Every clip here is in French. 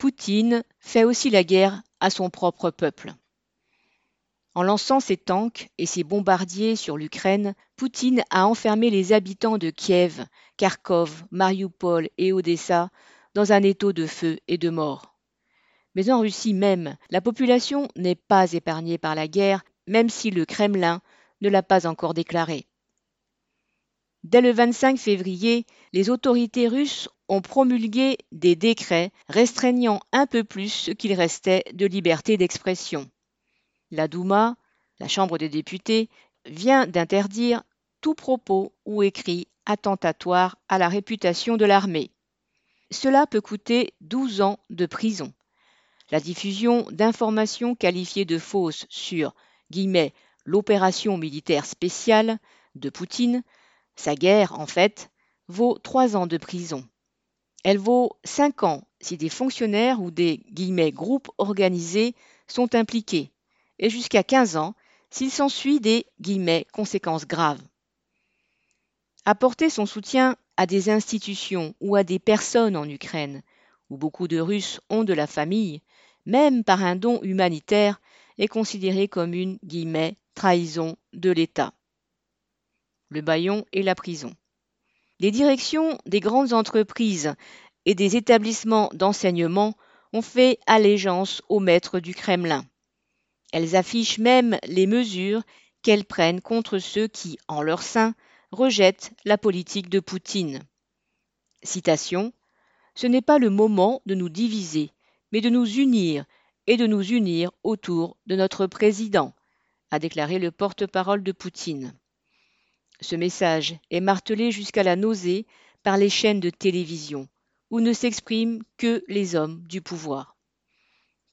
Poutine fait aussi la guerre à son propre peuple. En lançant ses tanks et ses bombardiers sur l'Ukraine, Poutine a enfermé les habitants de Kiev, Kharkov, Mariupol et Odessa dans un étau de feu et de mort. Mais en Russie même, la population n'est pas épargnée par la guerre, même si le Kremlin ne l'a pas encore déclaré. Dès le 25 février, les autorités russes ont promulgué des décrets restreignant un peu plus ce qu'il restait de liberté d'expression. La Douma, la Chambre des députés, vient d'interdire tout propos ou écrit attentatoire à la réputation de l'armée. Cela peut coûter 12 ans de prison. La diffusion d'informations qualifiées de fausses sur l'opération militaire spéciale de Poutine, sa guerre en fait, vaut 3 ans de prison. Elle vaut 5 ans si des fonctionnaires ou des guillemets, groupes organisés sont impliqués, et jusqu'à 15 ans s'il s'ensuit des guillemets, conséquences graves. Apporter son soutien à des institutions ou à des personnes en Ukraine, où beaucoup de Russes ont de la famille, même par un don humanitaire, est considéré comme une guillemets, trahison de l'État. Le baillon et la prison. Les directions des grandes entreprises et des établissements d'enseignement ont fait allégeance aux maîtres du Kremlin. Elles affichent même les mesures qu'elles prennent contre ceux qui, en leur sein, rejettent la politique de Poutine. Citation Ce n'est pas le moment de nous diviser, mais de nous unir et de nous unir autour de notre président, a déclaré le porte-parole de Poutine. Ce message est martelé jusqu'à la nausée par les chaînes de télévision, où ne s'expriment que les hommes du pouvoir.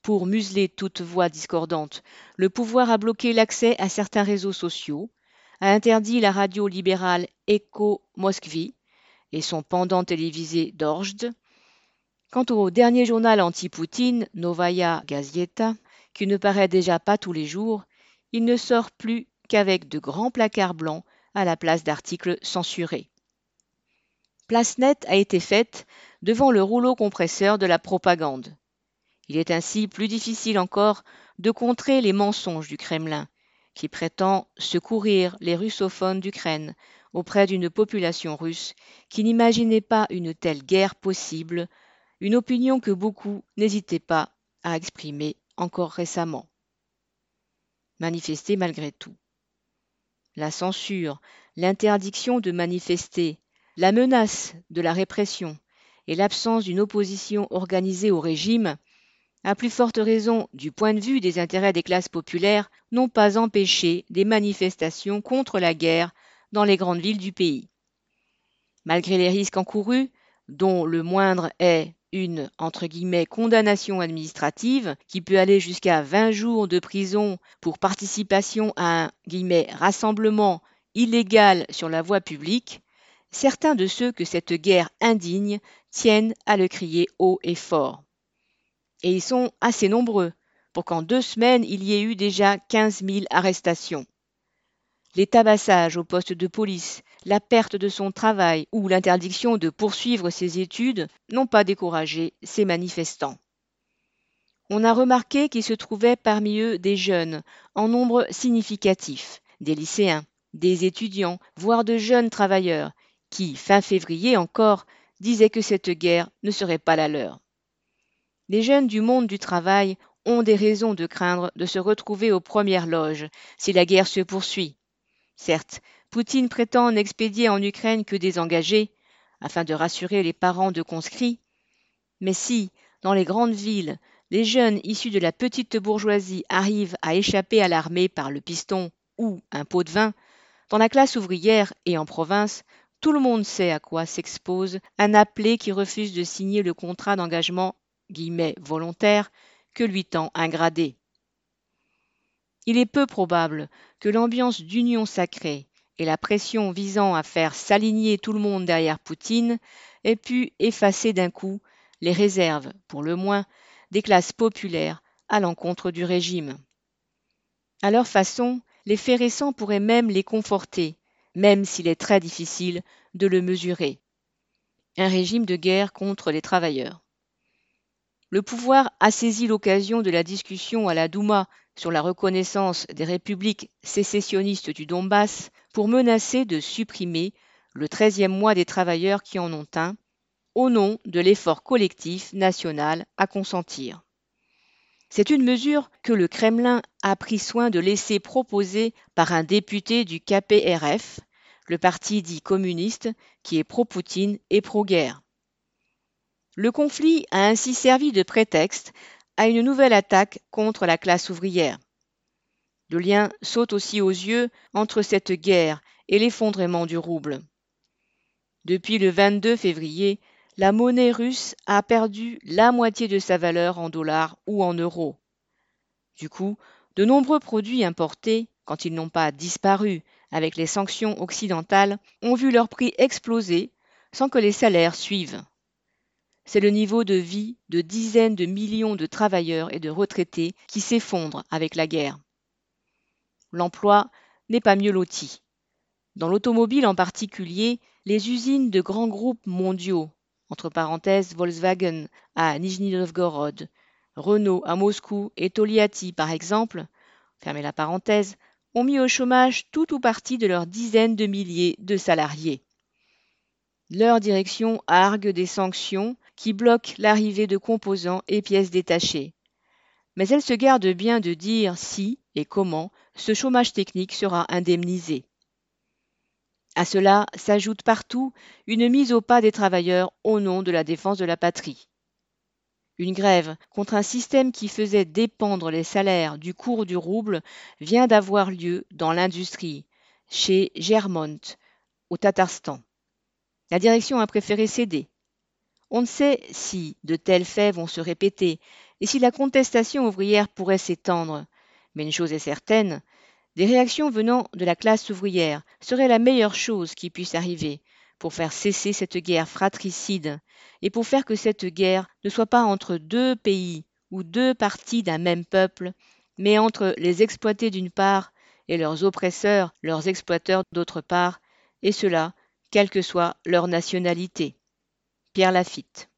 Pour museler toute voix discordante, le pouvoir a bloqué l'accès à certains réseaux sociaux, a interdit la radio libérale Echo Moskvi et son pendant télévisé Dorzhd. Quant au dernier journal anti-Poutine, Novaya Gazeta, qui ne paraît déjà pas tous les jours, il ne sort plus qu'avec de grands placards blancs à la place d'articles censurés. Place nette a été faite devant le rouleau compresseur de la propagande. Il est ainsi plus difficile encore de contrer les mensonges du Kremlin, qui prétend secourir les russophones d'Ukraine auprès d'une population russe qui n'imaginait pas une telle guerre possible, une opinion que beaucoup n'hésitaient pas à exprimer encore récemment. Manifester malgré tout. La censure, l'interdiction de manifester, la menace de la répression et l'absence d'une opposition organisée au régime à plus forte raison du point de vue des intérêts des classes populaires, n'ont pas empêché des manifestations contre la guerre dans les grandes villes du pays. Malgré les risques encourus, dont le moindre est une entre guillemets condamnation administrative qui peut aller jusqu'à 20 jours de prison pour participation à un rassemblement illégal sur la voie publique, certains de ceux que cette guerre indigne tiennent à le crier haut et fort. Et ils sont assez nombreux pour qu'en deux semaines, il y ait eu déjà 15 000 arrestations. Les tabassages au poste de police, la perte de son travail ou l'interdiction de poursuivre ses études n'ont pas découragé ces manifestants. On a remarqué qu'il se trouvait parmi eux des jeunes, en nombre significatif, des lycéens, des étudiants, voire de jeunes travailleurs, qui, fin février encore, disaient que cette guerre ne serait pas la leur. Les jeunes du monde du travail ont des raisons de craindre de se retrouver aux premières loges si la guerre se poursuit. Certes, Poutine prétend n'expédier en Ukraine que des engagés, afin de rassurer les parents de conscrits. Mais si, dans les grandes villes, les jeunes issus de la petite bourgeoisie arrivent à échapper à l'armée par le piston ou un pot de vin, dans la classe ouvrière et en province, tout le monde sait à quoi s'expose un appelé qui refuse de signer le contrat d'engagement guillemets, volontaire que lui tend un gradé. Il est peu probable que l'ambiance d'union sacrée et la pression visant à faire s'aligner tout le monde derrière Poutine aient pu effacer d'un coup les réserves, pour le moins, des classes populaires à l'encontre du régime. À leur façon, les faits récents pourraient même les conforter, même s'il est très difficile de le mesurer. Un régime de guerre contre les travailleurs. le pouvoir a saisi l'occasion de la discussion à la Douma sur la reconnaissance des républiques sécessionnistes du Donbass pour menacer de supprimer le treizième mois des travailleurs qui en ont un, au nom de l'effort collectif national à consentir. C'est une mesure que le Kremlin a pris soin de laisser proposer par un député du KPRF, le parti dit communiste qui est pro-Poutine et pro-guerre. Le conflit a ainsi servi de prétexte à une nouvelle attaque contre la classe ouvrière. Le lien saute aussi aux yeux entre cette guerre et l'effondrement du rouble. Depuis le 22 février, la monnaie russe a perdu la moitié de sa valeur en dollars ou en euros. Du coup, de nombreux produits importés, quand ils n'ont pas disparu avec les sanctions occidentales, ont vu leur prix exploser sans que les salaires suivent. C'est le niveau de vie de dizaines de millions de travailleurs et de retraités qui s'effondre avec la guerre. L'emploi n'est pas mieux loti. Dans l'automobile en particulier, les usines de grands groupes mondiaux, entre parenthèses Volkswagen à Nijni Novgorod, Renault à Moscou et Toliati par exemple, fermez la ont mis au chômage tout ou partie de leurs dizaines de milliers de salariés. Leur direction argue des sanctions qui bloquent l'arrivée de composants et pièces détachées. Mais elle se garde bien de dire si et comment ce chômage technique sera indemnisé. À cela s'ajoute partout une mise au pas des travailleurs au nom de la défense de la patrie. Une grève contre un système qui faisait dépendre les salaires du cours du rouble vient d'avoir lieu dans l'industrie, chez Germont, au Tatarstan. La direction a préféré céder. On ne sait si de tels faits vont se répéter et si la contestation ouvrière pourrait s'étendre. Mais une chose est certaine, des réactions venant de la classe ouvrière seraient la meilleure chose qui puisse arriver pour faire cesser cette guerre fratricide et pour faire que cette guerre ne soit pas entre deux pays ou deux parties d'un même peuple, mais entre les exploités d'une part et leurs oppresseurs, leurs exploiteurs d'autre part, et cela quelle que soit leur nationalité. Pierre Lafitte.